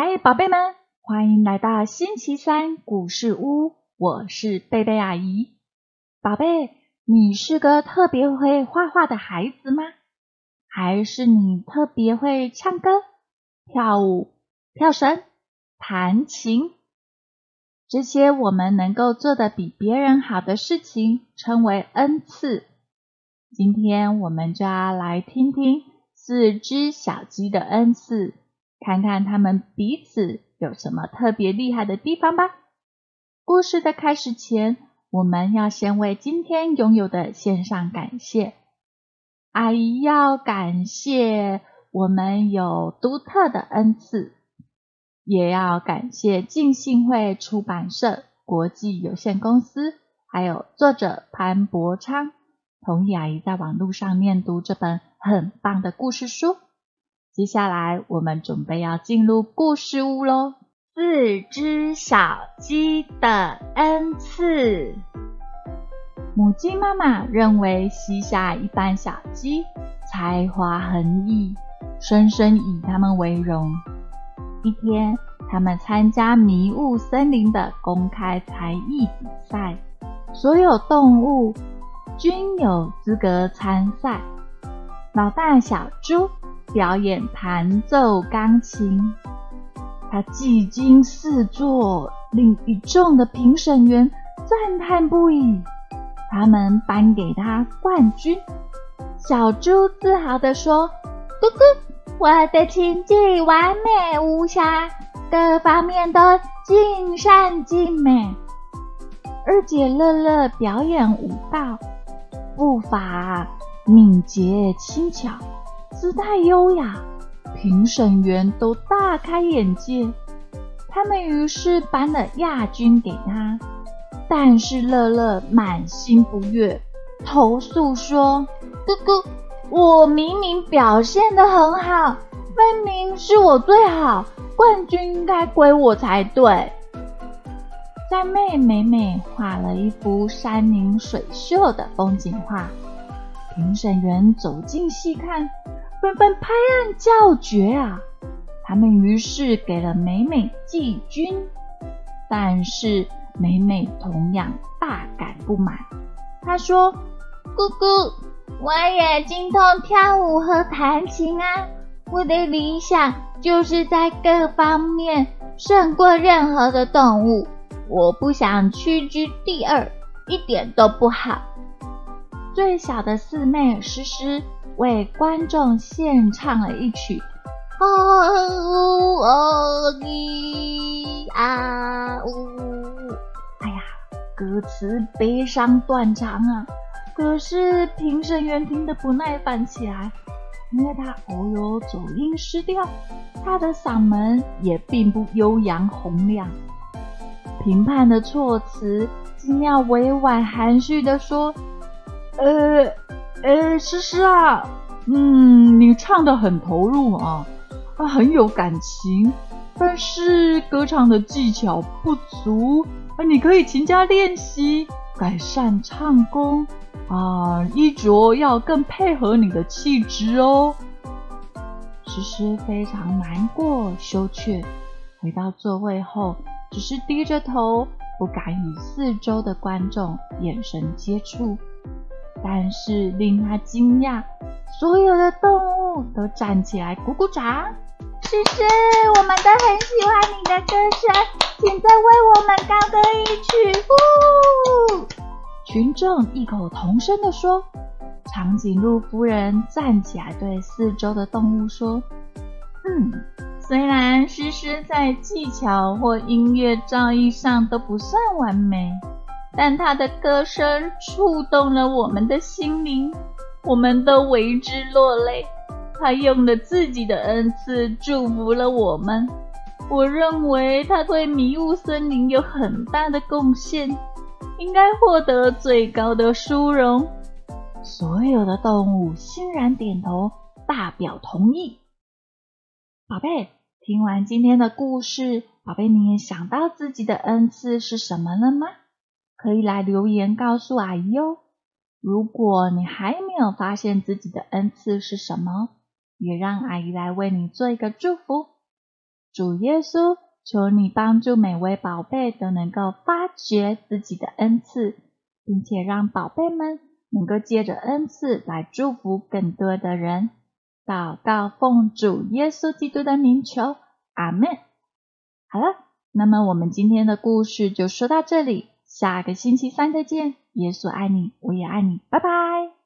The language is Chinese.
嗨宝贝们，欢迎来到星期三故事屋，我是贝贝阿姨。宝贝，你是个特别会画画的孩子吗？还是你特别会唱歌、跳舞、跳绳、弹琴？这些我们能够做的比别人好的事情，称为恩赐。今天我们就要来听听四只小鸡的恩赐。看看他们彼此有什么特别厉害的地方吧。故事的开始前，我们要先为今天拥有的献上感谢。阿姨要感谢我们有独特的恩赐，也要感谢浸信会出版社国际有限公司，还有作者潘伯昌，同意阿姨在网络上念读这本很棒的故事书。接下来，我们准备要进入故事屋喽。四只小鸡的恩赐。母鸡妈妈认为膝下一般小鸡才华横溢，深深以它们为荣。一天，他们参加迷雾森林的公开才艺比赛，所有动物均有资格参赛。老大小猪。表演弹奏钢琴，他技惊四座，令一众的评审员赞叹不已。他们颁给他冠军。小猪自豪地说：“咕咕，我的琴技完美无瑕，各方面都尽善尽美。”二姐乐乐表演舞蹈，步伐敏捷轻巧。姿态优雅，评审员都大开眼界。他们于是颁了亚军给他，但是乐乐满心不悦，投诉说：“哥哥，我明明表现得很好，分明是我最好，冠军应该归我才对。”在妹美美画了一幅山明水秀的风景画，评审员走近细看。纷纷拍案叫绝啊！他们于是给了美美季军，但是美美同样大感不满。她说：“姑姑，我也精通跳舞和弹琴啊！我的理想就是在各方面胜过任何的动物。我不想屈居第二，一点都不好。”最小的四妹诗诗。为观众献唱了一曲，哦哦咦啊呜！哎呀，歌词悲伤断肠啊！可是评审员听得不耐烦起来，因为他偶有走音失调，他的嗓门也并不悠扬洪亮。评判的措辞尽量委婉含蓄的说，呃。哎，诗诗啊，嗯，你唱的很投入啊，啊，很有感情，但是歌唱的技巧不足啊，你可以勤加练习，改善唱功啊，衣着要更配合你的气质哦。诗诗非常难过、羞怯，回到座位后，只是低着头，不敢与四周的观众眼神接触。但是令他惊讶，所有的动物都站起来鼓鼓掌。诗诗，我们都很喜欢你的歌声，请再为我们高歌一曲。呼！群众异口同声地说。长颈鹿夫人站起来对四周的动物说：“嗯，虽然诗诗在技巧或音乐造诣上都不算完美。”但他的歌声触动了我们的心灵，我们都为之落泪。他用了自己的恩赐祝福了我们。我认为他对迷雾森林有很大的贡献，应该获得最高的殊荣。所有的动物欣然点头，大表同意。宝贝，听完今天的故事，宝贝，你也想到自己的恩赐是什么了吗？可以来留言告诉阿姨哦。如果你还没有发现自己的恩赐是什么，也让阿姨来为你做一个祝福。主耶稣，求你帮助每位宝贝都能够发掘自己的恩赐，并且让宝贝们能够借着恩赐来祝福更多的人。祷告奉主耶稣基督的名求，阿门。好了，那么我们今天的故事就说到这里，下个星期三再见。耶稣爱你，我也爱你，拜拜。